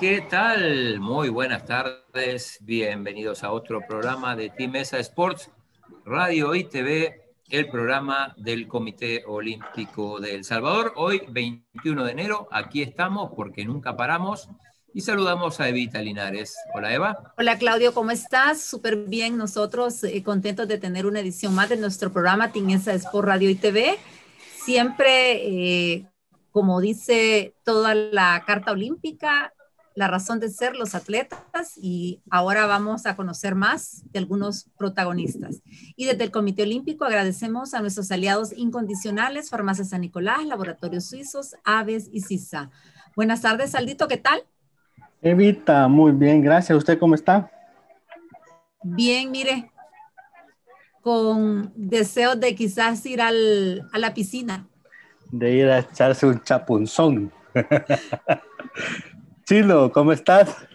¿qué tal? Muy buenas tardes, bienvenidos a otro programa de Team Mesa Sports, Radio y TV, el programa del Comité Olímpico de El Salvador. Hoy, 21 de enero, aquí estamos porque nunca paramos y saludamos a Evita Linares. Hola Eva. Hola Claudio, ¿cómo estás? Súper bien, nosotros eh, contentos de tener una edición más de nuestro programa Team Mesa Sports, Radio y TV. Siempre... Eh, como dice toda la Carta Olímpica, la razón de ser los atletas y ahora vamos a conocer más de algunos protagonistas. Y desde el Comité Olímpico agradecemos a nuestros aliados incondicionales, Farmacia San Nicolás, Laboratorios Suizos, Aves y CISA. Buenas tardes, Aldito, ¿qué tal? Evita, muy bien, gracias. ¿Usted cómo está? Bien, mire, con deseos de quizás ir al, a la piscina de ir a echarse un chapunzón. Chilo, ¿cómo estás?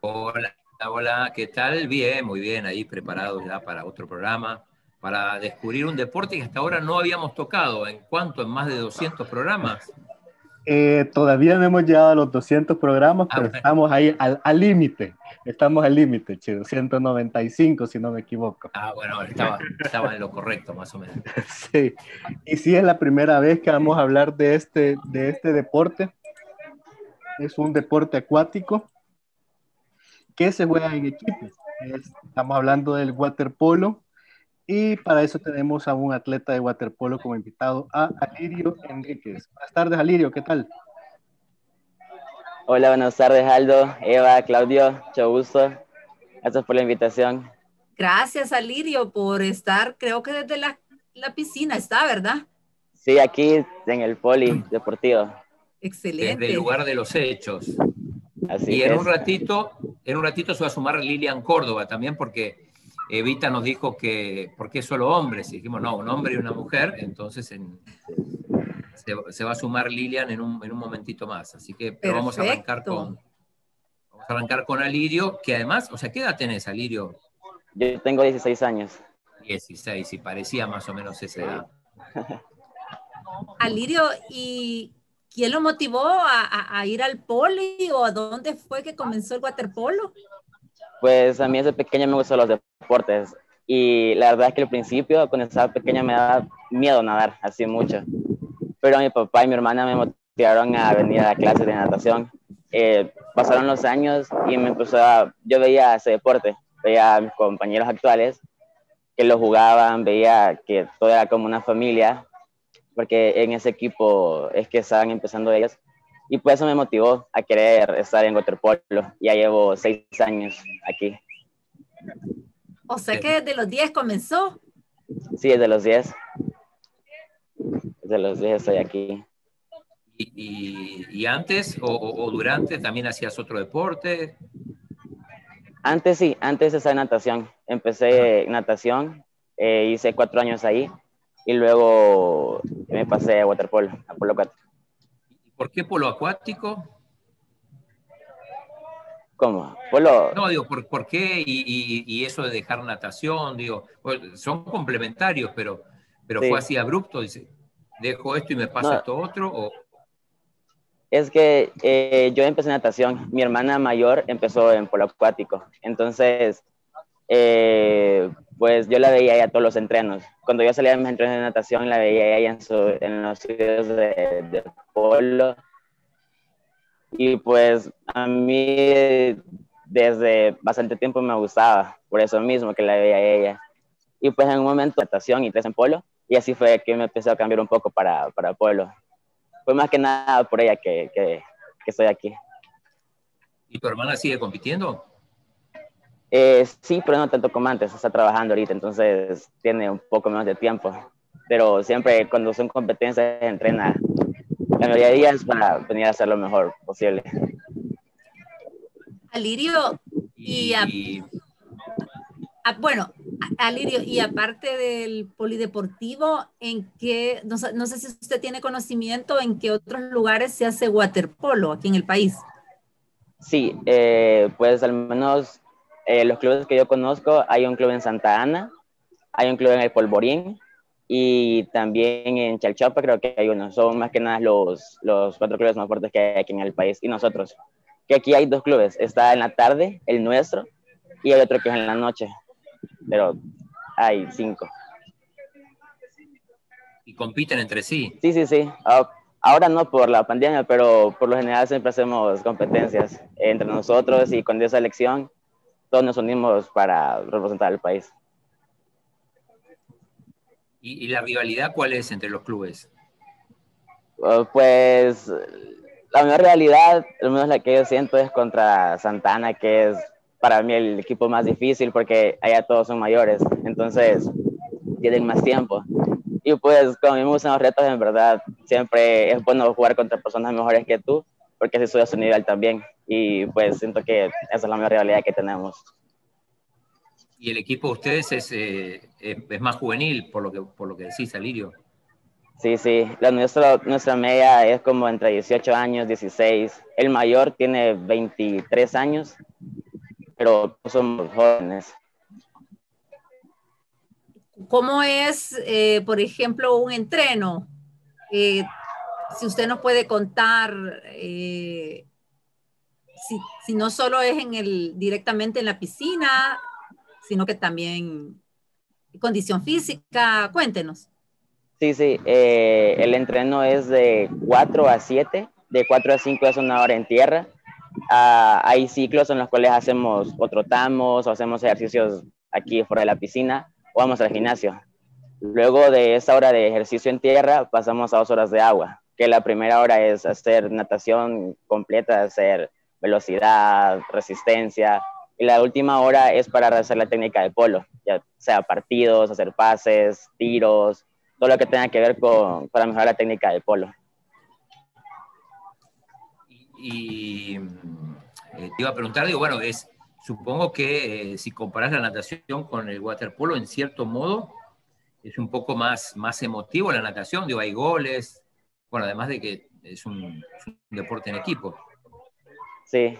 Hola, hola, ¿qué tal? Bien, muy bien, ahí preparados ya para otro programa, para descubrir un deporte que hasta ahora no habíamos tocado. ¿En cuánto? ¿En más de 200 programas? Eh, todavía no hemos llegado a los 200 programas, ah, pero estamos ahí al límite. Estamos al límite, chido. 195, si no me equivoco. Ah, bueno, estaba, estaba, en lo correcto, más o menos. Sí. Y sí, es la primera vez que vamos a hablar de este, de este deporte. Es un deporte acuático que se juega en equipos. estamos hablando del waterpolo. Y para eso tenemos a un atleta de waterpolo como invitado, a Alirio Enríquez. Buenas tardes, Alirio, ¿qué tal? Hola, buenas tardes, Aldo, Eva, Claudio, mucho gusto. Gracias por la invitación. Gracias, Alirio, por estar, creo que desde la, piscina está, ¿verdad? Sí, aquí en el poli deportivo. Excelente. Desde el lugar de los hechos. Así y en un ratito, en un ratito se va a sumar Lilian Córdoba también, porque Evita nos dijo que, ¿por qué solo hombres? Y dijimos, no, un hombre y una mujer, entonces en, se, va a sumar Lilian en un, en un momentito más. Así que vamos a arrancar con vamos a arrancar con Alirio, que además, o sea, ¿qué edad tenés, Alirio? Yo tengo 16 años. 16, y parecía más o menos esa edad. Alirio, ¿y quién lo motivó a, a, ir al poli o a dónde fue que comenzó el waterpolo? Pues a mí desde pequeño me gustan los deportes y la verdad es que al principio cuando estaba pequeña me daba miedo nadar, así mucho pero mi papá y mi hermana me motivaron a venir a clases de natación. Eh, pasaron los años y me empezó a, yo veía ese deporte, veía a mis compañeros actuales que lo jugaban, veía que todo era como una familia, porque en ese equipo es que estaban empezando ellos. Y pues eso me motivó a querer estar en waterpolo. Ya llevo seis años aquí. O sea que desde los 10 comenzó. Sí, desde los 10 de los días estoy aquí. ¿Y, antes o, durante también hacías otro deporte? Antes sí, antes estaba en natación. Empecé natación, eh, hice cuatro años ahí y luego me pasé a waterpolo, a polo acuático. ¿Por qué polo acuático? ¿Cómo? Polo... No, digo, ¿por, por qué? Y, y, eso de dejar natación, digo, pues, son complementarios, pero, pero fue así abrupto, dice dejo esto y me paso esto otro? O... Es que eh, yo empecé natación, mi hermana mayor empezó en polo acuático, entonces, eh, pues yo la veía ella todos los entrenos. Cuando yo salía de mis entrenos de natación, la veía ella en, su, en los videos de, de polo. Y pues a mí desde bastante tiempo me gustaba, por eso mismo que la veía ella. Y pues en un momento natación y tres en polo, y así fue que me empecé a cambiar un poco para, para Pueblo. Fue más que nada por ella que, que, estoy aquí. ¿Y tu hermana sigue compitiendo? Eh, sí, pero no tanto como antes, está trabajando ahorita, entonces tiene un poco menos de tiempo. Pero siempre cuando son competencias entrena la mayoría de días para venir a hacer lo mejor posible. Alirio, y, y Ah, bueno, Alirio, y aparte del polideportivo, ¿en qué, no, sé si usted tiene conocimiento en qué otros lugares se hace waterpolo aquí en el país? Sí, eh, pues al menos eh, los clubes que yo conozco, hay un club en Santa Ana, hay un club en el Polvorín y también en Chalchapa creo que hay uno. Son más que nada los, los cuatro clubes más fuertes que hay aquí en el país y nosotros que aquí hay dos clubes, está en la tarde, el nuestro, y hay otro que es en la noche, pero hay cinco. ¿Y compiten entre sí? Sí, sí, sí. Ah, ahora no por la pandemia, pero por lo general siempre hacemos competencias entre nosotros y con esa elección todos nos unimos para representar al país. ¿Y, la rivalidad cuál es entre los clubes? Ah, pues la mejor realidad, al menos la que yo siento, es contra Santana, que es para mí el equipo más difícil porque allá todos son mayores, entonces tienen más tiempo. Y pues como a mí me gustan los retos, en verdad, siempre es bueno jugar contra personas mejores que tú, porque así sube a su nivel también. Y pues siento que esa es la mejor realidad que tenemos. ¿Y el equipo de ustedes es, eh, es, más juvenil, por lo que, por lo que decís, Alirio? Sí, sí. La nuestra, nuestra media es como entre 18 años, 16. El mayor tiene 23 años, pero somos jóvenes. ¿Cómo es, eh, por ejemplo, un entreno? Eh, si usted nos puede contar, eh, si, no solo es en el, directamente en la piscina, sino que también condición física, cuéntenos. Sí, sí, el entreno es de 4 a 7, de 4 a 5 es una hora en tierra. Ah, hay ciclos en los cuales hacemos o trotamos o hacemos ejercicios aquí fuera de la piscina o vamos al gimnasio. Luego de esa hora de ejercicio en tierra, pasamos a dos horas de agua, que la primera hora es hacer natación completa, hacer velocidad, resistencia, y la última hora es para hacer la técnica de polo, ya sea partidos, hacer pases, tiros, todo lo que tenga que ver con para mejorar la técnica de polo. Y, eh, te iba a preguntar, digo, bueno, es Supongo que eh, si comparas la natación con el waterpolo, en cierto modo, es un poco más, más emotivo la natación, digo, hay goles, bueno, además de que es un, deporte en equipo. Sí,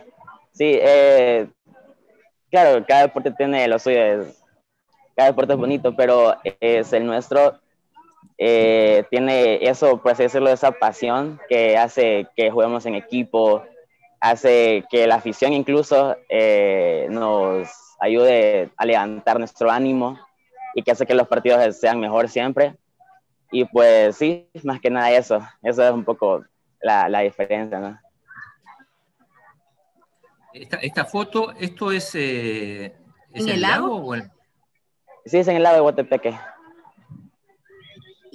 sí, eh, claro, cada deporte tiene lo suyo, cada deporte es bonito, pero es el nuestro eh, tiene eso, por así decirlo, esa pasión que hace que juguemos en equipo, hace que la afición incluso eh, nos ayude a levantar nuestro ánimo y que hace que los partidos sean mejor siempre. Y pues sí, más que nada eso, eso es un poco la, la diferencia, ¿no? Esta, esta foto, ¿esto es, eh, ¿En, el lago? Sí, es en el lago de Guatepeque.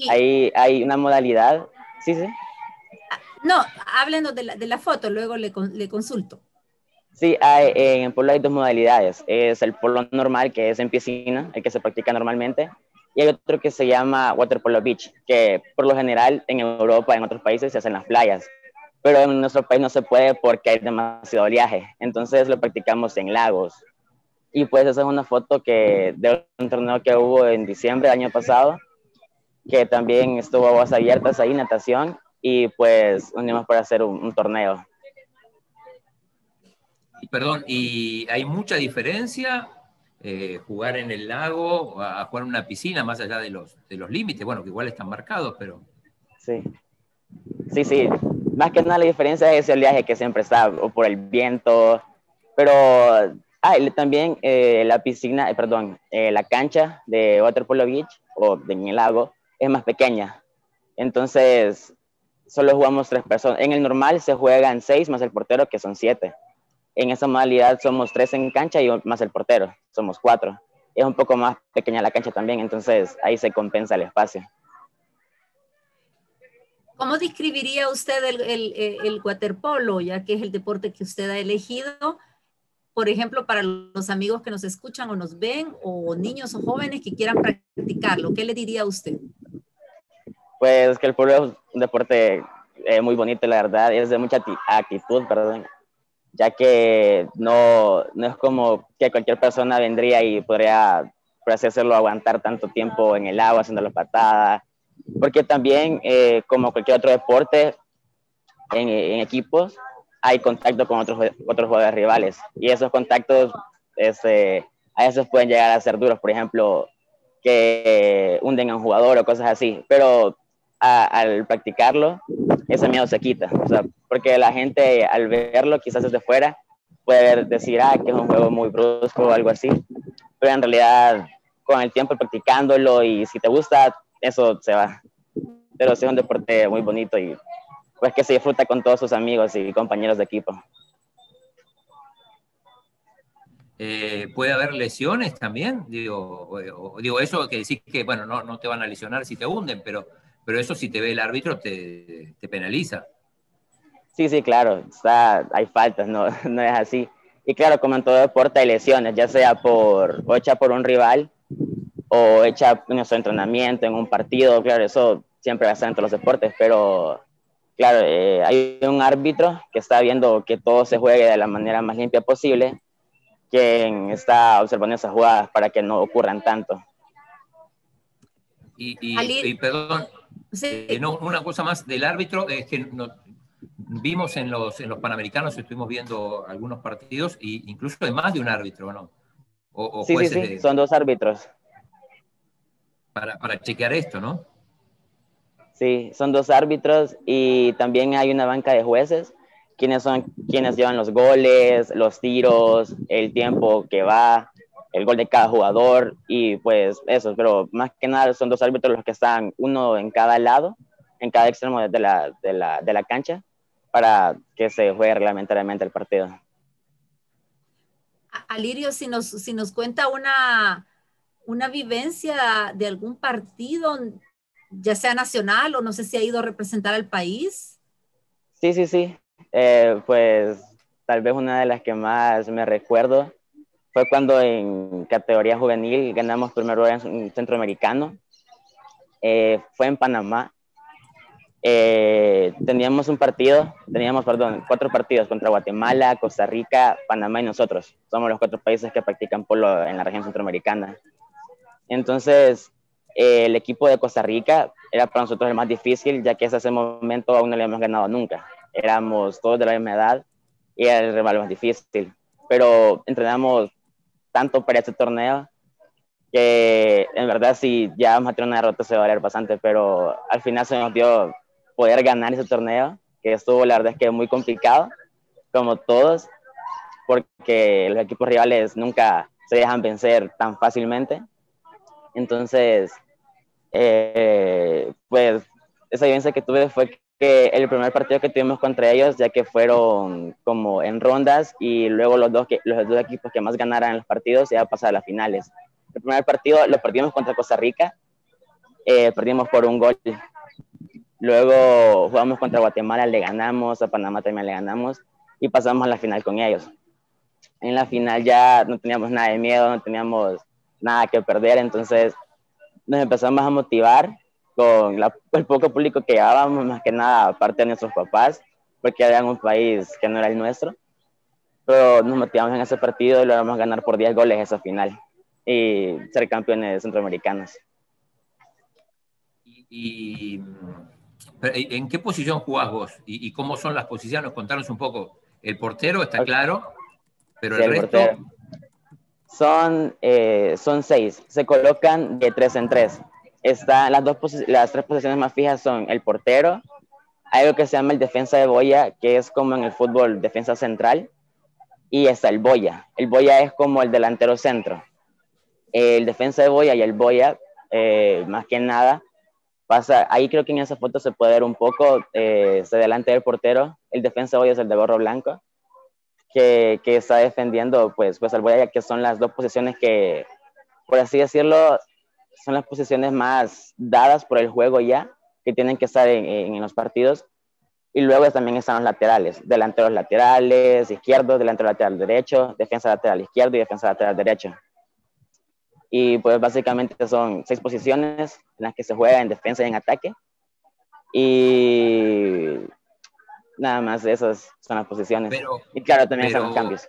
Ahí hay una modalidad, sí, sí. No, háblenos de la, de la foto, luego le, le consulto. Sí, hay, en polo hay dos modalidades. Es el polo normal, que es en piscina, el que se practica normalmente, y hay otro que se llama water polo beach, que por lo general en Europa, en otros países se hace en las playas, pero en nuestro país no se puede porque hay demasiado oleaje, entonces lo practicamos en lagos. Y pues esa es una foto que de un torneo que hubo en diciembre del año pasado, que también estuvo aguas abiertas ahí, natación, y pues unimos para hacer un, torneo. Perdón, ¿y hay mucha diferencia eh, jugar en el lago a jugar en una piscina más allá de los, de los límites? Bueno, que igual están marcados, pero... Sí, sí, sí. Más que nada la diferencia es el viaje que siempre está, o por el viento, pero ah, también eh, la piscina, eh, perdón, la cancha de Waterpolo Beach o de, en el lago es más pequeña. Entonces, solo jugamos tres personas. En el normal se juegan seis más el portero, que son siete. En esa modalidad somos tres en cancha y más el portero, somos cuatro. Es un poco más pequeña la cancha también, entonces ahí se compensa el espacio. ¿Cómo describiría usted el, el, el, waterpolo, ya que es el deporte que usted ha elegido? Por ejemplo, para los amigos que nos escuchan o nos ven, o niños o jóvenes que quieran practicarlo, ¿qué le diría a usted? Pues que el polo es un deporte eh, muy bonito, la verdad, es de mucha actitud, perdón, ya que no, no es como que cualquier persona vendría y podría, por así decirlo, aguantar tanto tiempo en el agua haciendo la patada, porque también, eh, como cualquier otro deporte, en, en, equipos hay contacto con otros, otros jugadores rivales, y esos contactos este, a veces pueden llegar a ser duros, por ejemplo, que hunden a un jugador o cosas así, pero al practicarlo, ese miedo se quita. O sea, porque la gente al verlo, quizás desde fuera, puede decir, ah, que es un juego muy brusco o algo así. Pero en realidad, con el tiempo practicándolo y si te gusta, eso se va. Pero es un deporte muy bonito y pues que se disfruta con todos sus amigos y compañeros de equipo. Eh, ¿Puede haber lesiones también? Digo, digo, eso que decís que, bueno, no, no te van a lesionar si te hunden, pero, pero eso si te ve el árbitro te, te penaliza. Sí, sí, claro, está, hay faltas, no, no es así. Y claro, como en todo deporte hay lesiones, ya sea por, o hecha por un rival o hecha en nuestro entrenamiento, en un partido, claro, eso siempre va a ser entre los deportes, pero claro, eh, hay un árbitro que está viendo que todo se juegue de la manera más limpia posible quien está observando esas jugadas para que no ocurran tanto. Y, perdón, eh, una cosa más del árbitro, es que vimos en los, en los Panamericanos, estuvimos viendo algunos partidos, e incluso de más de un árbitro, ¿no? sí, sí, sí, son dos árbitros. Para, para chequear esto, ¿no? Sí, son dos árbitros y también hay una banca de jueces quiénes son quienes llevan los goles, los tiros, el tiempo que va, el gol de cada jugador y pues eso, pero más que nada son dos árbitros los que están, uno en cada lado, en cada extremo de la, de la, de la cancha, para que se juegue reglamentariamente el partido. Alirio, si nos, si nos cuenta una, una vivencia de algún partido, ya sea nacional o no sé si ha ido a representar al país. Sí, sí, sí. Eh, pues tal vez una de las que más me recuerdo fue cuando en categoría juvenil ganamos primer lugar en centroamericano. Eh, fue en Panamá. Eh, teníamos un partido, teníamos, perdón, cuatro partidos contra Guatemala, Costa Rica, Panamá y nosotros. Somos los cuatro países que practican polo en la región centroamericana. Entonces, el equipo de Costa Rica era para nosotros el más difícil, ya que hasta ese momento aún no le habíamos ganado nunca éramos todos de la misma edad y era el rival más difícil. Pero entrenamos tanto para este torneo que en verdad si ya vamos a tener una derrota se va a valer bastante, pero al final se nos dio poder ganar ese torneo, que estuvo la verdad es que muy complicado, como todos, porque los equipos rivales nunca se dejan vencer tan fácilmente. Entonces, eh, pues esa vivencia que tuve fue que el primer partido que tuvimos contra ellos, ya que fueron como en rondas y luego los dos, que, los dos equipos que más ganaran los partidos iban a a las finales. El primer partido lo perdimos contra Costa Rica, eh, perdimos por un gol. Luego jugamos contra Guatemala, le ganamos, a Panamá también le ganamos y pasamos a la final con ellos. En la final ya no teníamos nada de miedo, no teníamos nada que perder, entonces nos empezamos a motivar con el poco público que llevábamos, más que nada, aparte de nuestros papás, porque era un país que no era el nuestro. Pero nos motivamos en ese partido y logramos ganar por 10 goles esa final y ser campeones centroamericanos. ¿Y, en qué posición jugás vos? ¿Y, cómo son las posiciones? Contanos un poco. El portero está claro, pero el, resto... Son, eh, son seis, se colocan de tres en tres está, las, dos las tres posiciones más fijas son el portero, algo que se llama el defensa de boya, que es como en el fútbol defensa central, y está el boya. El boya es como el delantero centro. El defensa de boya y el boya, eh, más que nada, pasa, ahí creo que en esa foto se puede ver un poco, eh, se delante del portero, el defensa de boya es el de gorro blanco, que, que está defendiendo pues, pues el boya, que son las dos posiciones que, por así decirlo, son las posiciones más dadas por el juego ya, que tienen que estar en, los partidos. Y luego también están los laterales, delanteros laterales, izquierdos, delantero lateral derecho, defensa lateral izquierdo y defensa lateral derecho. Y pues básicamente son seis posiciones en las que se juega en defensa y en ataque. Y nada más esas son las posiciones. y claro, también están los cambios.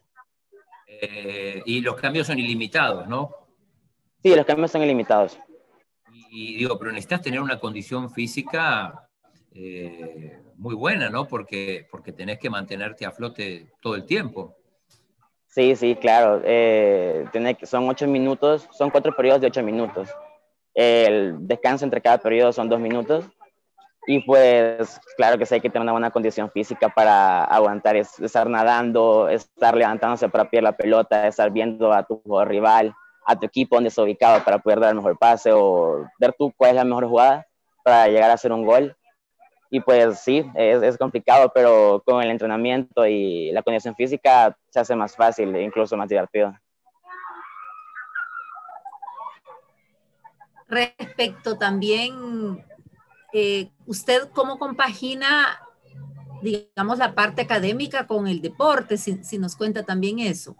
Eh, y los cambios son ilimitados, ¿no? Sí, los cambios son ilimitados. Y digo, pero necesitas tener una condición física eh, muy buena, ¿no? Porque, porque tenés que mantenerte a flote todo el tiempo. Sí, sí, claro. Eh, tiene, son ocho minutos, son cuatro periodos de ocho minutos. El descanso entre cada periodo son dos minutos. Y pues, claro que sí hay que tener una buena condición física para aguantar, estar nadando, estar levantándose para pillar la pelota, estar viendo a tu rival, a tu equipo donde está ubicado para poder dar el mejor pase o ver tú cuál es la mejor jugada para llegar a hacer un gol. Y pues sí, es, es complicado, pero con el entrenamiento y la condición física se hace más fácil e incluso más divertido. Respecto también eh, ¿usted cómo compagina, digamos, la parte académica con el deporte? Si, nos cuenta también eso.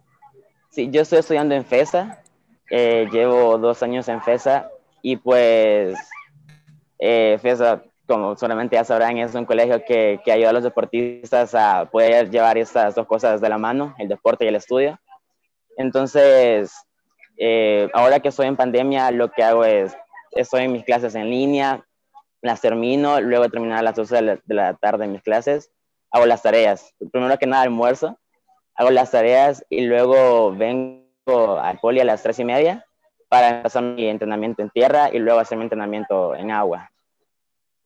Sí, yo estoy estudiando en FESA, eh, llevo dos años en FESA y pues eh, FESA, como solamente ya sabrán, es un colegio que, que ayuda a los deportistas a poder llevar estas dos cosas de la mano, el deporte y el estudio. Entonces, ahora que estoy en pandemia, lo que hago es, estoy en mis clases en línea, las termino, luego de terminar a las 12 de la, tarde en mis clases, hago las tareas. Primero que nada almuerzo, hago las tareas y luego vengo al poli a las 3 y media para empezar mi entrenamiento en tierra y luego hacer mi entrenamiento en agua.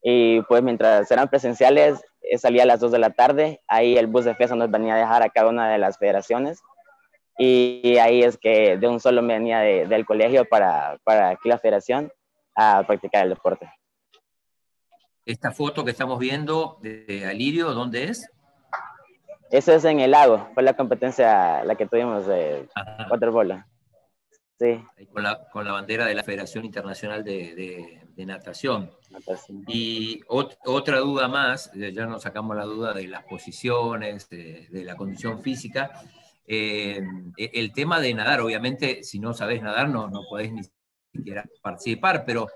Y pues mientras eran presenciales, eh, salía a las 2 de la tarde, ahí el bus de FESA nos venía a dejar a cada una de las federaciones y ahí es que de un solo me venía del colegio para, para aquí la federación a practicar el deporte. Esta foto que estamos viendo de Alirio, ¿dónde es? Eso es en el lago, fue la competencia la que tuvimos de waterpolo. Sí. Con la, con la, bandera de la Federación Internacional de, de, Natación. Y otra duda más, ya nos sacamos la duda de las posiciones, de, la condición física. Eh, el tema de nadar, obviamente, si no sabes nadar, no, no podés ni siquiera participar, pero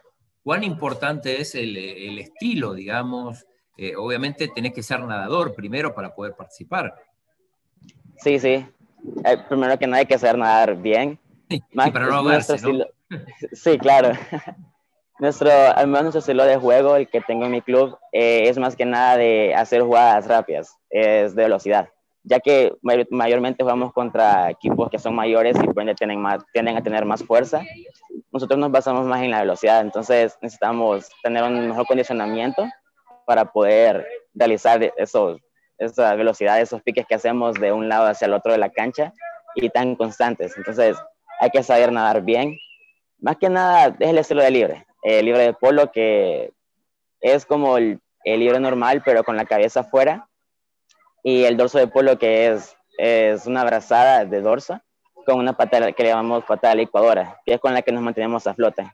cuán importante es el, estilo, digamos. Eh, obviamente tenés que ser nadador primero para poder participar. Sí, sí. Eh, primero que nada hay que saber nadar bien. Sí, para no ahogarse, ¿no? Sí, claro. Nuestro, al menos nuestro estilo de juego, el que tengo en mi club, eh, es más que nada de hacer jugadas rápidas, es de velocidad, ya que mayormente jugamos contra equipos que son mayores y pueden tienen más, tienden a tener más fuerza nosotros nos basamos más en la velocidad, entonces necesitamos tener un mejor condicionamiento para poder realizar esos, esa velocidad, esos piques que hacemos de un lado hacia el otro de la cancha y tan constantes. Entonces hay que saber nadar bien. Más que nada es el estilo de libre, el libre de polo que es como el, el libre normal pero con la cabeza afuera y el dorso de polo que es, es una brazada de dorso con una patada que le llamamos patada licuadora, que es con la que nos mantenemos a flote.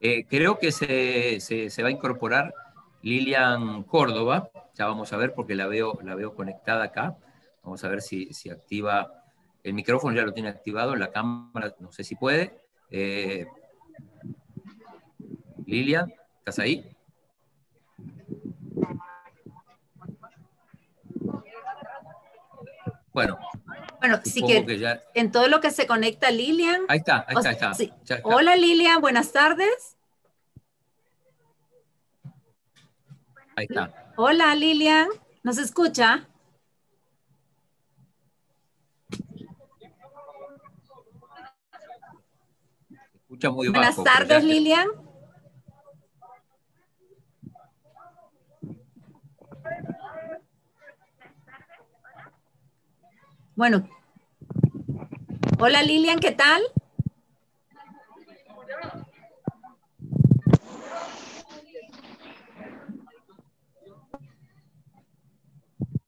Eh, creo que se, se, va a incorporar Lilian Córdoba, ya vamos a ver porque la veo, la veo conectada acá, vamos a ver si, si activa el micrófono, ya lo tiene activado, la cámara no sé si puede. Eh, Lilian, ¿estás ahí? Bueno, bueno, sí que, en todo lo que se conecta Lilian. Ahí está, ahí está, ahí está. Hola Lilian, buenas tardes. Ahí está. Hola Lilian, ¿nos escucha? escucha muy Buenas tardes Lilian. Bueno. Hola Lilian, ¿qué tal?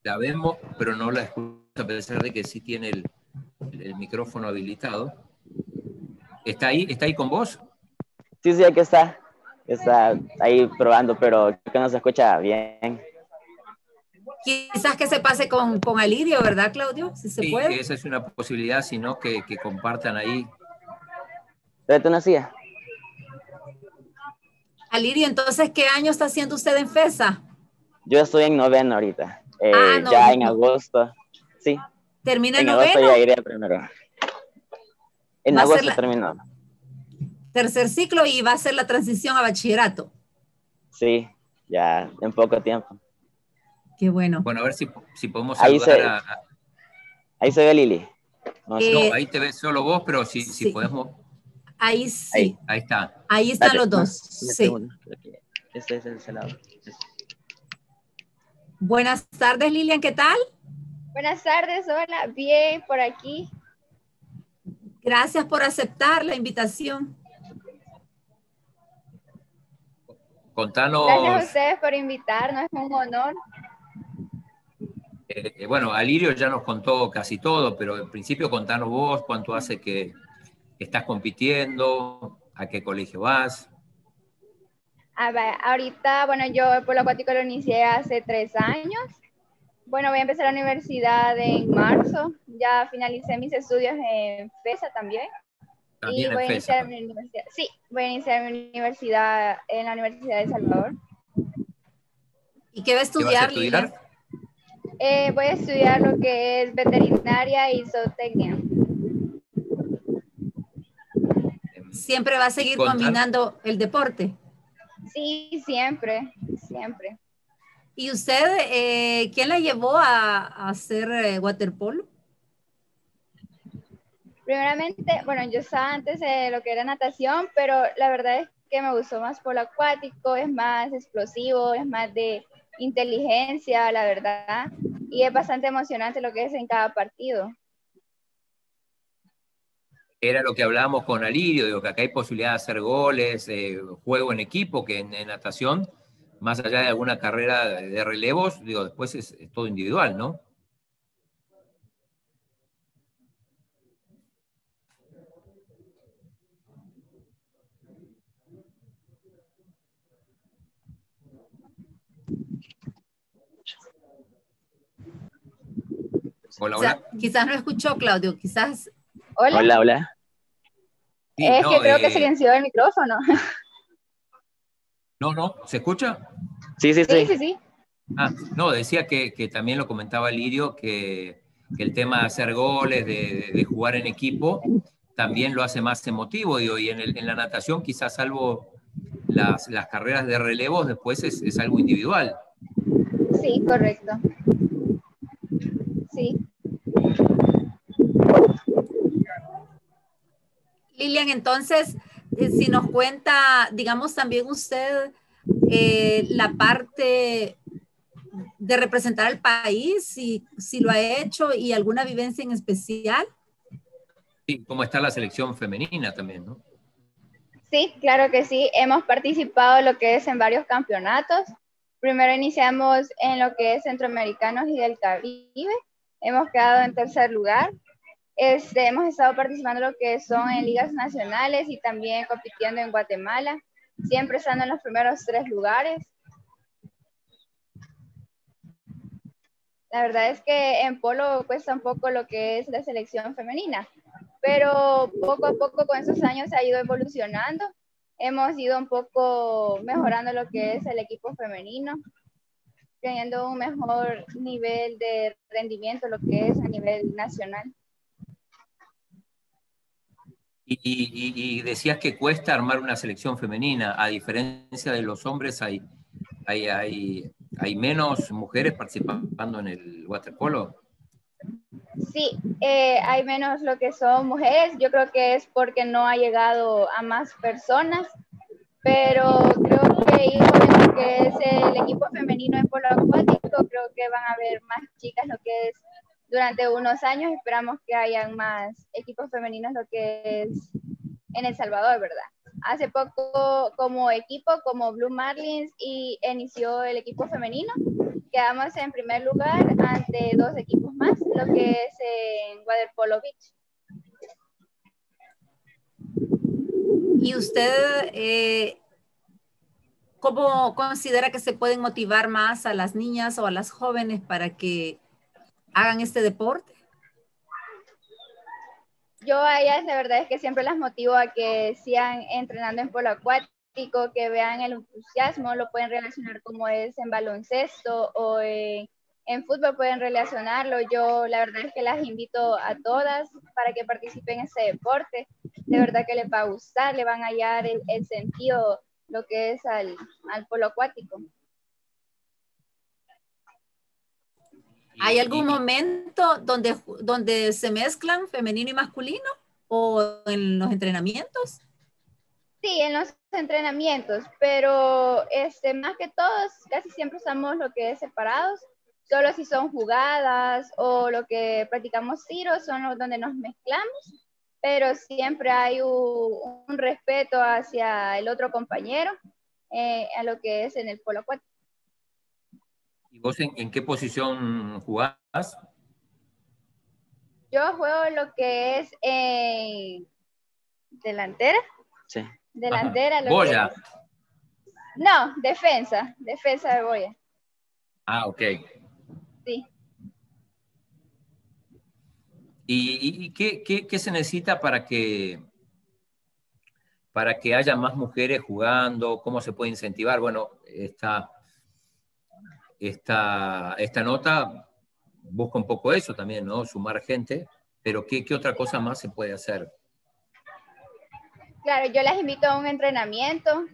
La vemos, pero no la escucha a pesar de que sí tiene el, micrófono habilitado. ¿Está ahí? ¿Está ahí con vos? Sí, sí, aquí está. Está ahí probando, pero que no se escucha bien. Quizás que se pase con, con Alirio, ¿verdad, Claudio? Si se sí, puede. esa es una posibilidad, sino que, que compartan ahí. ¿Pero una silla? Alirio, entonces, ¿qué año está haciendo usted en FESA? Yo estoy en noveno ahorita. Eh, ah, ya en agosto. Sí. ¿Termina en, en noveno? agosto ya iré primero. En agosto terminó. Tercer ciclo y va a ser la transición a bachillerato. Sí, ya en poco tiempo. Qué bueno. Bueno, a ver si, si podemos saludar ahí se, a, Ahí se ve Lili. No, eh, ahí te ves solo vos, pero si, si podemos... Ahí sí. Ahí, está. Ahí están los dos. Sí. Este es el lado. Buenas tardes, Lilian, ¿qué tal? Buenas tardes, hola, bien por aquí. Gracias por aceptar la invitación. Contanos. Gracias a ustedes por invitarnos, es un honor. Eh, eh, bueno, Alirio ya nos contó casi todo, pero en principio contanos vos cuánto hace que estás compitiendo, a qué colegio vas. A ver, ahorita, bueno, yo el polo acuático lo inicié hace tres años. Bueno, voy a empezar la universidad en marzo. Ya finalicé mis estudios en FESA también. También y voy en a FESA. iniciar mi universidad. Sí, voy a iniciar mi universidad en la Universidad de Salvador. ¿Y qué va a ¿Qué vas a estudiar, estudiar? Lilian? Eh, voy a estudiar lo que es veterinaria y zootecnia. Siempre va a seguir Contar- combinando el deporte. Sí, siempre, siempre. ¿Y usted, eh, quién la llevó a, a hacer eh, waterpolo? Primeramente, bueno, yo estaba antes de lo que era natación, pero la verdad es que me gustó más polo acuático, es más explosivo, es más de inteligencia, la verdad, y es bastante emocionante lo que es en cada partido. Era lo que hablábamos con Alirio, digo que acá hay posibilidad de hacer goles, juego en equipo, que en, natación, más allá de alguna carrera de, relevos, digo, después es, es todo individual, ¿no? Hola, O sea, hola. quizás no escuchó, Claudio, quizás Hola, Hola, hola. Sí, es no, que creo que eh, silenció el micrófono. No, no, ¿se escucha? Sí, sí, Sí, sí. sí, sí. Ah, no, decía que, que también lo comentaba Lirio, que, que el tema de hacer goles, de, de- de jugar en equipo, también lo hace más emotivo. Digo, y en, el- en la natación, quizás salvo las, las carreras de relevos, después es, es algo individual. Sí, correcto. Sí. Lilian, entonces, eh, si nos cuenta, digamos, también usted eh, la parte de representar al país, si, si lo ha hecho y alguna vivencia en especial. Sí, como está la selección femenina también, ¿no? Sí, claro que sí. Hemos participado lo que es en varios campeonatos. Primero iniciamos en lo que es Centroamericanos y del Caribe. Hemos quedado en tercer lugar. Este, hemos estado participando en lo que son en ligas nacionales y también compitiendo en Guatemala, siempre estando en los primeros tres lugares. La verdad es que en polo cuesta un poco lo que es la selección femenina, pero poco a poco con esos años ha ido evolucionando. Hemos ido un poco mejorando lo que es el equipo femenino, teniendo un mejor nivel de rendimiento, lo que es a nivel nacional. Y, y- y decías que cuesta armar una selección femenina, a diferencia de los hombres, hay, hay, hay, hay menos mujeres participando en el waterpolo. Sí, eh, hay menos lo que son mujeres. Yo creo que es porque no ha llegado a más personas, pero creo que lo que es el equipo femenino en polo acuático, creo que van a haber más chicas lo que es durante unos años. Esperamos que hayan más equipos femeninos lo que es en El Salvador, ¿verdad? Hace poco como equipo, como Blue Marlins, y inició el equipo femenino. Quedamos en primer lugar ante dos equipos más, lo que es en Waterpolo Beach. ¿Y usted eh, cómo considera que se pueden motivar más a las niñas o a las jóvenes para que hagan este deporte? Yo a ellas la verdad es que siempre las motivo a que sigan entrenando en polo acuático, que vean el entusiasmo, lo pueden relacionar como es en baloncesto o en, en fútbol pueden relacionarlo. Yo la verdad es que las invito a todas para que participen en ese deporte. De verdad que les va a gustar, le van a hallar el, el sentido, lo que es al, al polo acuático. ¿Hay algún momento donde, donde se mezclan femenino y masculino o en los entrenamientos? Sí, en los entrenamientos, pero este, más que todos, casi siempre usamos lo que es separados. Solo si son jugadas o lo que practicamos tiros son los donde nos mezclamos, pero siempre hay un, respeto hacia el otro compañero eh, a lo que es en el polo acuático. ¿Y vos en, qué posición jugás? Yo juego lo que es eh, delantera. Sí. Delantera. Boya. No, defensa. Defensa de Boya. Ah, ok. Sí. ¿Y, qué, se necesita para que, para que haya más mujeres jugando? ¿Cómo se puede incentivar? Bueno, esta, esta, esta nota busca un poco eso también, ¿no? Sumar gente, pero ¿qué, ¿qué, otra cosa más se puede hacer? Claro, yo les invito a un entrenamiento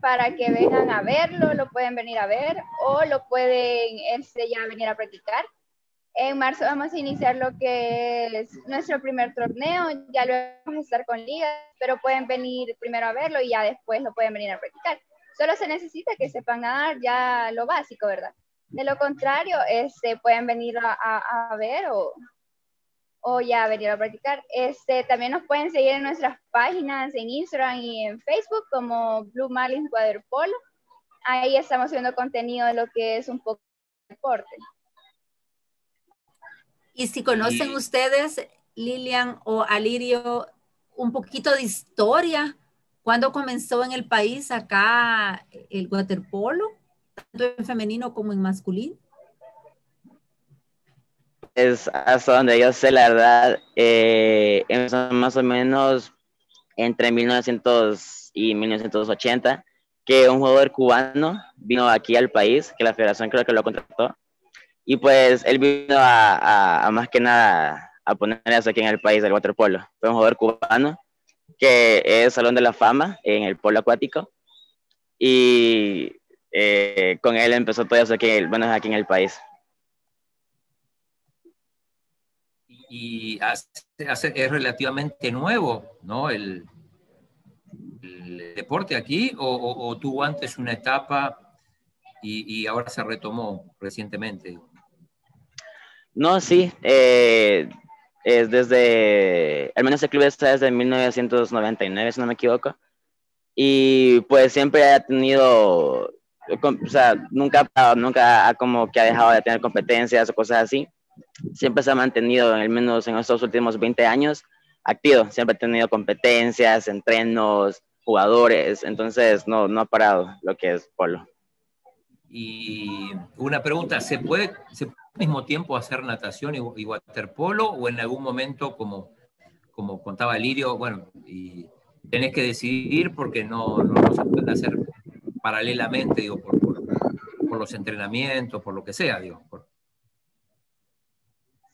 para que vengan a verlo, lo pueden venir a ver o lo pueden este, ya venir a practicar. En marzo vamos a iniciar lo que es nuestro primer torneo, ya lo vamos a estar con ligas, pero pueden venir primero a verlo y ya después lo pueden venir a practicar. Solo se necesita que sepan nadar ya lo básico, ¿verdad? De lo contrario, este, pueden venir a, ver o, ya venir a practicar. Este, también nos pueden seguir en nuestras páginas en Instagram y en Facebook como Blue Marlins Waterpolo. Ahí estamos viendo contenido de lo que es un poco de deporte. Y si conocen ustedes, Lilian o Alirio, un poquito de historia, ¿cuándo comenzó en el país acá el waterpolo, tanto en femenino como en masculino? Es hasta donde yo sé, la verdad, eh, más o menos entre 1900 y 1980, que un jugador cubano vino aquí al país, que la federación creo que lo contrató, y pues él vino a, más que nada a poner eso aquí en el país del waterpolo. Fue un jugador cubano que es Salón de la Fama en el polo acuático. Y eh, con él empezó todo eso aquí, bueno, aquí en el país. Y es relativamente nuevo, ¿no? El, deporte aquí, o, tuvo antes una etapa y ahora se retomó recientemente. No, sí, eh, es desde, al menos el club está desde 1999, si no me equivoco, y pues siempre ha tenido, o sea, nunca, nunca ha como que ha dejado de tener competencias o cosas así, siempre se ha mantenido, al menos en estos últimos 20 años, activo, siempre ha tenido competencias, entrenos, jugadores, entonces no, no ha parado lo que es polo. Y una pregunta, ¿se puede, mismo tiempo hacer natación y, waterpolo o en algún momento, como, como contaba Lirio, bueno, y tenés que decidir porque no, no, se pueden hacer paralelamente, digo, por, por, los entrenamientos, por lo que sea, digo.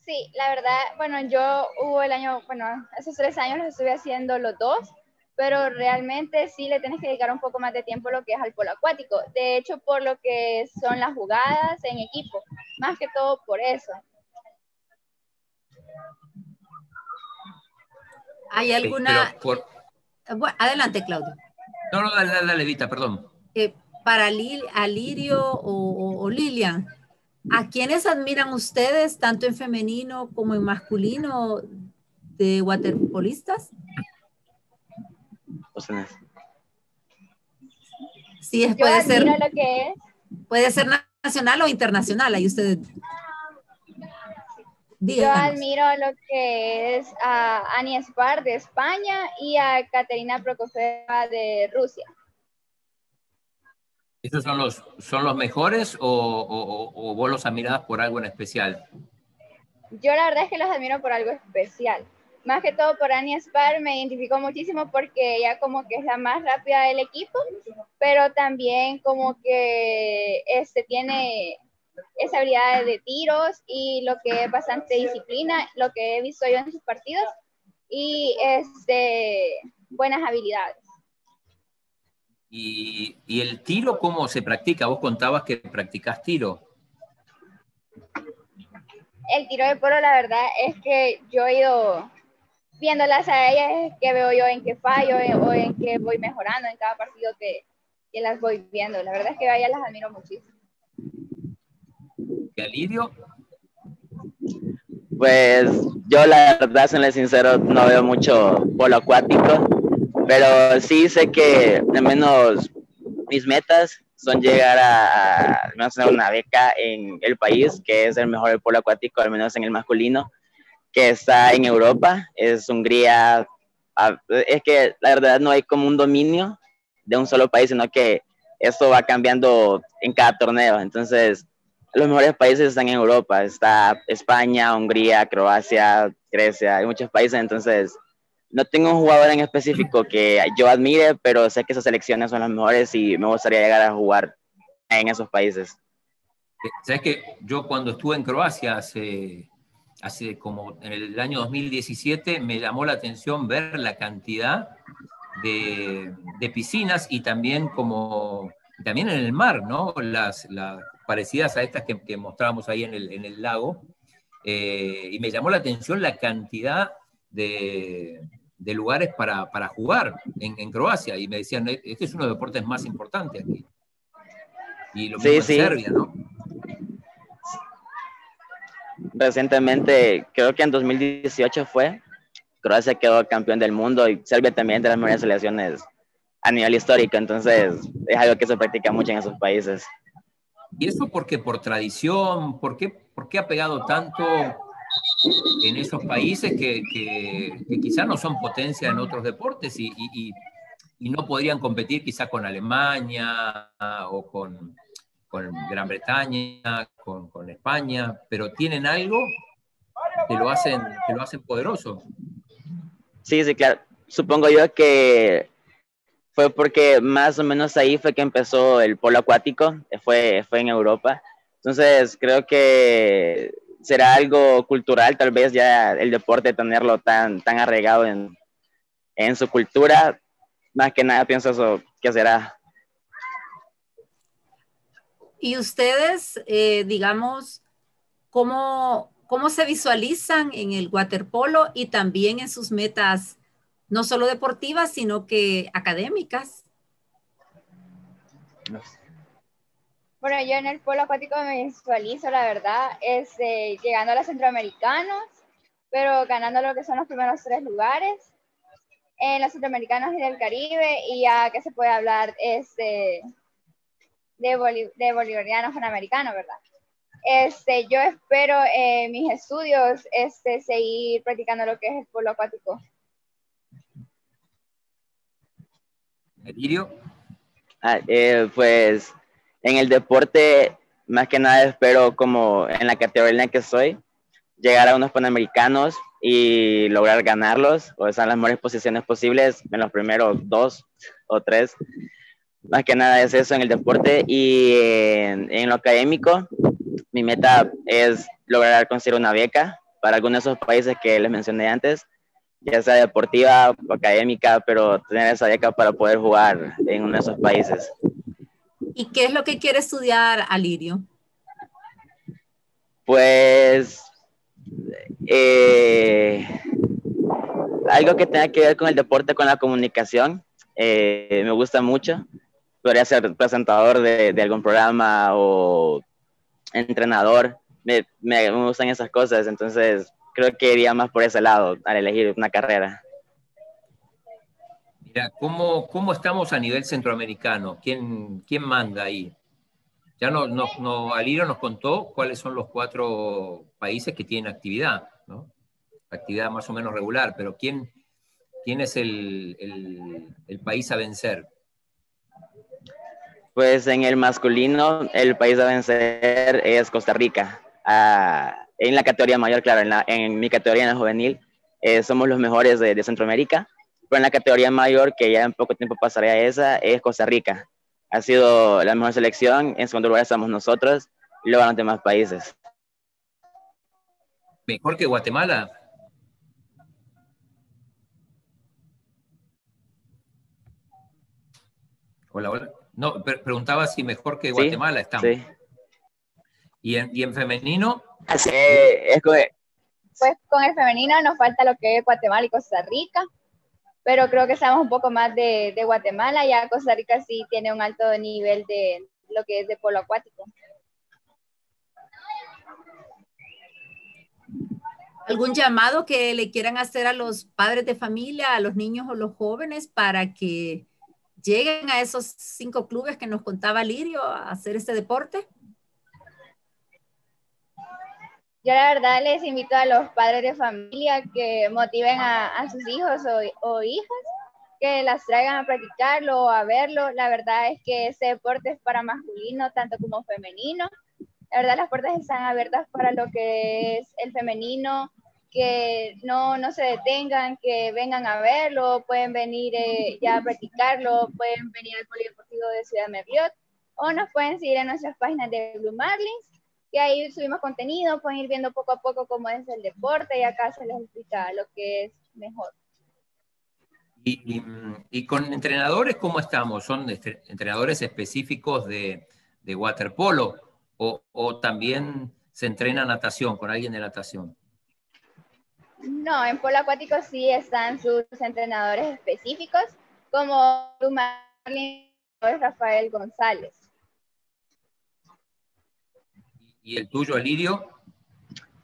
Sí, la verdad, bueno, yo hubo el año, bueno, esos tres años los estuve haciendo los dos pero realmente sí le tienes que dedicar un poco más de tiempo a lo que es al polo acuático. De hecho, por lo que son las jugadas en equipo, más que todo por eso. ¿Hay alguna... adelante, Claudio. No, no, dale, dale, Vita, perdón. Eh, para Lil, Alirio o, o Lilian, ¿a quiénes admiran ustedes, tanto en femenino como en masculino, de waterpolistas? Sí, puede ser. Puede ser nacional o internacional, ahí ustedes. Yo admiro lo que es a Ani Spar de España y a Caterina Prokofeva de Rusia. ¿Estos son los, son los mejores o, o vos los admirás por algo en especial? Yo la verdad es que los admiro por algo especial más que todo por Anya Spar me identificó muchísimo porque ella como que es la más rápida del equipo, pero también como que este, tiene esa habilidad de tiros y lo que es bastante disciplina, lo que he visto yo en sus partidos y este, buenas habilidades. ¿Y, ¿Y, el tiro cómo se practica? Vos contabas que practicas tiro. El tiro de polo, la verdad es que yo he ido viéndolas a ellas que veo yo en qué fallo o en qué voy mejorando en cada partido que, que las voy viendo. La verdad es que a ellas las admiro muchísimo. ¿Y Alirio? Pues yo la verdad, en sincero, no veo mucho polo acuático, pero sí sé que al menos mis metas son llegar a, a, una beca en el país, que es el mejor polo acuático, al menos en el masculino, que está en Europa, es Hungría. Es que la verdad no hay como un dominio de un solo país, sino que esto va cambiando en cada torneo. Entonces, los mejores países están en Europa. Está España, Hungría, Croacia, Grecia, hay muchos países. Entonces, no tengo un jugador en específico que yo admire, pero sé que esas selecciones son las mejores y me gustaría llegar a jugar en esos países. Sabes que yo cuando estuve en Croacia hace hace como en el año 2017 me llamó la atención ver la cantidad de, piscinas y también como también en el mar, ¿no? Las, parecidas a estas que, que, mostrábamos ahí en el, en el lago. Eh, y me llamó la atención la cantidad de, de lugares para, para jugar en, en, Croacia. Y me decían, este es uno de los deportes más importantes aquí. Y lo mismo en Serbia, ¿no? Recientemente, creo que en 2018 fue, Croacia quedó campeón del mundo y Serbia también de las mejores selecciones a nivel histórico, entonces es algo que se practica mucho en esos países. ¿Y eso por qué? ¿Por tradición? ¿Por qué, por qué ha pegado tanto en esos países que, que, quizás no son potencia en otros deportes y, y, y no podrían competir quizás con Alemania o con, con Gran Bretaña, con, con, España, pero tienen algo que lo hacen, que lo hacen poderoso. Sí, sí, claro. Supongo yo que fue porque más o menos ahí fue que empezó el polo acuático, fue, fue en Europa. Entonces creo que será algo cultural, tal vez ya el deporte tenerlo tan, tan arraigado en, en su cultura. Más que nada pienso eso que será y ustedes, eh, digamos, ¿cómo, ¿cómo se visualizan en el waterpolo y también en sus metas, no solo deportivas, sino que académicas? Bueno, yo en el polo acuático me visualizo, la verdad, es este, llegando a los centroamericanos, pero ganando lo que son los primeros tres lugares en los centroamericanos y del Caribe, y ya que se puede hablar este, de, de bolivariano panamericano, ¿verdad? Este, yo espero en mis estudios este, seguir practicando lo que es el polo acuático. ¿Elirio? Ah, eh, pues en el deporte, más que nada espero como en la categoría en la que soy, llegar a unos panamericanos y lograr ganarlos, o estar en las mejores posiciones posibles en los primeros dos o tres más que nada es eso en el deporte y en, lo académico, mi meta es lograr conseguir una beca para algunos de esos países que les mencioné antes, ya sea deportiva o académica, pero tener esa beca para poder jugar en uno de esos países. ¿Y qué es lo que quiere estudiar Alirio? Pues eh, algo que tenga que ver con el deporte, con la comunicación, eh, me gusta mucho podría ser presentador de, algún programa o entrenador. Me, me, gustan esas cosas, entonces creo que iría más por ese lado al elegir una carrera. Mira, ¿cómo, cómo estamos a nivel centroamericano? ¿Quién, quién manda ahí? Ya no, no, no, Aliro nos contó cuáles son los cuatro países que tienen actividad, ¿no? Actividad más o menos regular, pero ¿quién, quién es el, el país a vencer? Pues en el masculino, el país a vencer es Costa Rica. Ah, en la categoría mayor, claro, en, la, en mi categoría en la juvenil, eh, somos los mejores de, Centroamérica. Pero en la categoría mayor, que ya en poco tiempo pasaré a esa, es Costa Rica. Ha sido la mejor selección. En segundo lugar estamos nosotros y luego los demás países. ¿Mejor que Guatemala? Hola, hola. No, preguntaba si mejor que Guatemala estamos. Sí. ¿Y, en, ¿Y en, femenino? Eh, pues con el femenino nos falta lo que es Guatemala y Costa Rica, pero creo que sabemos un poco más de, de Guatemala, ya Costa Rica sí tiene un alto nivel de lo que es de polo acuático. ¿Algún llamado que le quieran hacer a los padres de familia, a los niños o los jóvenes para que lleguen a esos cinco clubes que nos contaba Lirio a hacer este deporte? Yo la verdad les invito a los padres de familia que motiven a, sus hijos o, o, hijas, que las traigan a practicarlo o a verlo. La verdad es que ese deporte es para masculino tanto como femenino. La verdad las puertas están abiertas para lo que es el femenino, que no, no se detengan, que vengan a verlo, pueden venir eh, ya a practicarlo, pueden venir al Polideportivo de Ciudad Merliot o nos pueden seguir en nuestras páginas de Blue Marlins, que ahí subimos contenido, pueden ir viendo poco a poco cómo es el deporte y acá se les explica lo que es mejor. Y, y, con entrenadores, ¿cómo estamos? ¿Son entrenadores específicos de, de waterpolo o, o también se entrena natación con alguien de natación? No, en polo acuático sí están sus entrenadores específicos, como Marlin Rafael González. ¿Y el tuyo, Lidio?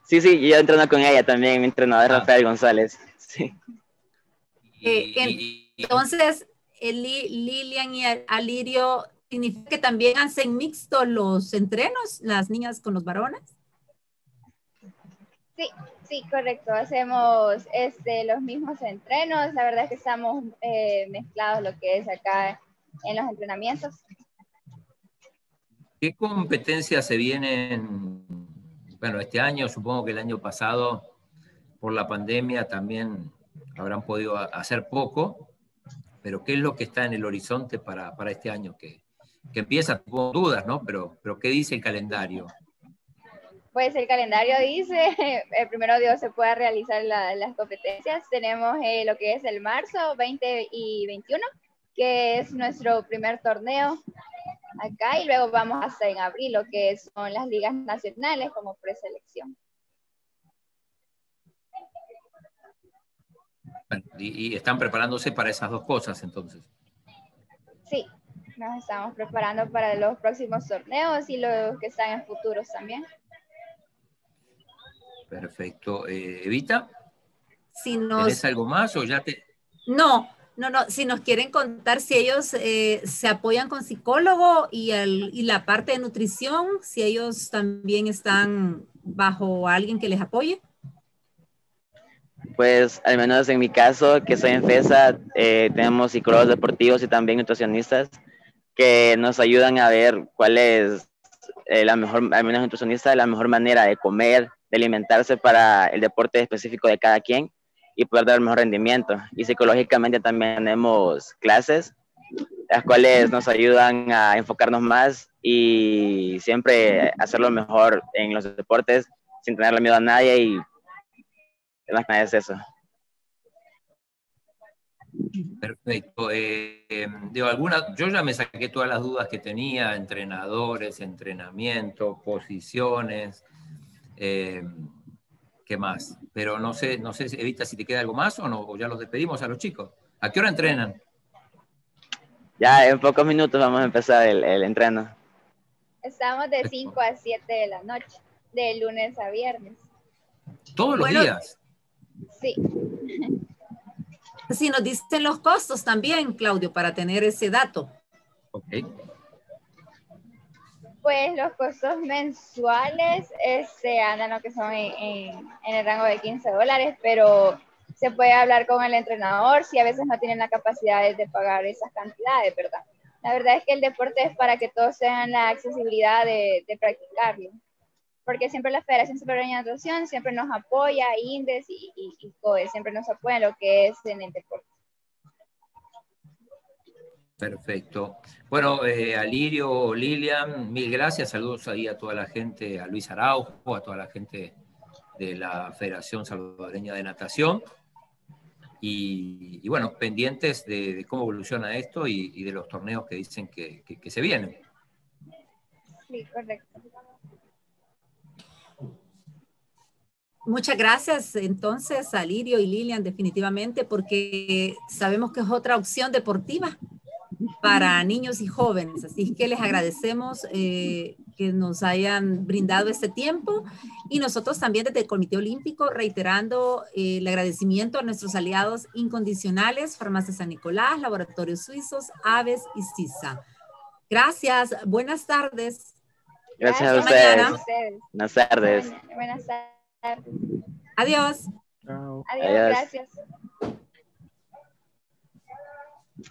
Sí, sí, yo entreno con ella también, mi entrenador ah. Rafael González. Sí. Eh, entonces, el Lilian y Alirio, ¿significa que también hacen mixtos los entrenos, las niñas con los varones? Sí, Sí, correcto. Hacemos este, los mismos entrenos. La verdad es que estamos eh, mezclados lo que es acá en los entrenamientos. ¿Qué competencias se vienen? Bueno, este año, supongo que el año pasado, por la pandemia, también habrán podido hacer poco, pero ¿qué es lo que está en el horizonte para, para este año? Que, que empieza, con dudas, ¿no? Pero, pero ¿qué dice el calendario? Pues el calendario dice, el primero Dios se pueda realizar las competencias. Tenemos eh, lo que es el marzo 20 y 21, que es nuestro primer torneo acá, y luego vamos hasta en abril, lo que son las ligas nacionales como preselección. Y, y están preparándose para esas dos cosas entonces. Sí, nos estamos preparando para los próximos torneos y los que están en futuros también. Perfecto. Eh, Evita, si nos... algo más o ya te...? No, no, no, si nos quieren contar si ellos eh, se apoyan con psicólogo y, el, y la parte de nutrición, si ellos también están bajo alguien que les apoye. Pues al menos en mi caso, que soy en FESA, eh, tenemos psicólogos deportivos y también nutricionistas que nos ayudan a ver cuál es la mejor, al menos nutricionista, la mejor manera de comer, de alimentarse para el deporte específico de cada quien y poder dar el mejor rendimiento. Y psicológicamente también tenemos clases, las cuales nos ayudan a enfocarnos más y siempre hacerlo mejor en los deportes sin tenerle miedo a nadie y más que nada es eso. Perfecto. Eh, alguna, yo ya me saqué todas las dudas que tenía, entrenadores, entrenamiento, posiciones, eh, ¿Qué más? Pero no sé, no sé, Evita, si te queda algo más o no, o ya los despedimos a los chicos. ¿A qué hora entrenan? Ya en pocos minutos vamos a empezar el, el entreno. Estamos de 5 a 7 de la noche, de lunes a viernes. ¿Todos los días? Sí. Si nos dicen los costos también, Claudio, para tener ese dato. Ok. Pues los costos mensuales este, andan lo que son en, el rango de 15 dólares, pero se puede hablar con el entrenador si a veces no tienen la capacidad de pagar esas cantidades, ¿verdad? La verdad es que el deporte es para que todos tengan la accesibilidad de, practicarlo, porque siempre la Federación Superior de Natación siempre nos apoya, INDES y, y, y COE, siempre nos apoya en lo que es en el deporte. Perfecto. Bueno, eh, Alirio, Lilian, mil gracias. Saludos ahí a toda la gente, a Luis Araujo, a toda la gente de la Federación Salvadoreña de Natación. Y, bueno, pendientes de, cómo evoluciona esto y, de los torneos que dicen que, que se vienen. Sí, correcto. Muchas gracias entonces a Lirio y Lilian definitivamente porque sabemos que es otra opción deportiva para niños y jóvenes. Así que les agradecemos eh, que nos hayan brindado este tiempo y nosotros también desde el Comité Olímpico reiterando eh, el agradecimiento a nuestros aliados incondicionales, Farmacia San Nicolás, Laboratorios Suizos, Aves y CISA. Gracias, buenas tardes. Gracias, a ustedes. Buenas tardes. Buenas tardes. Adiós. Adiós, gracias.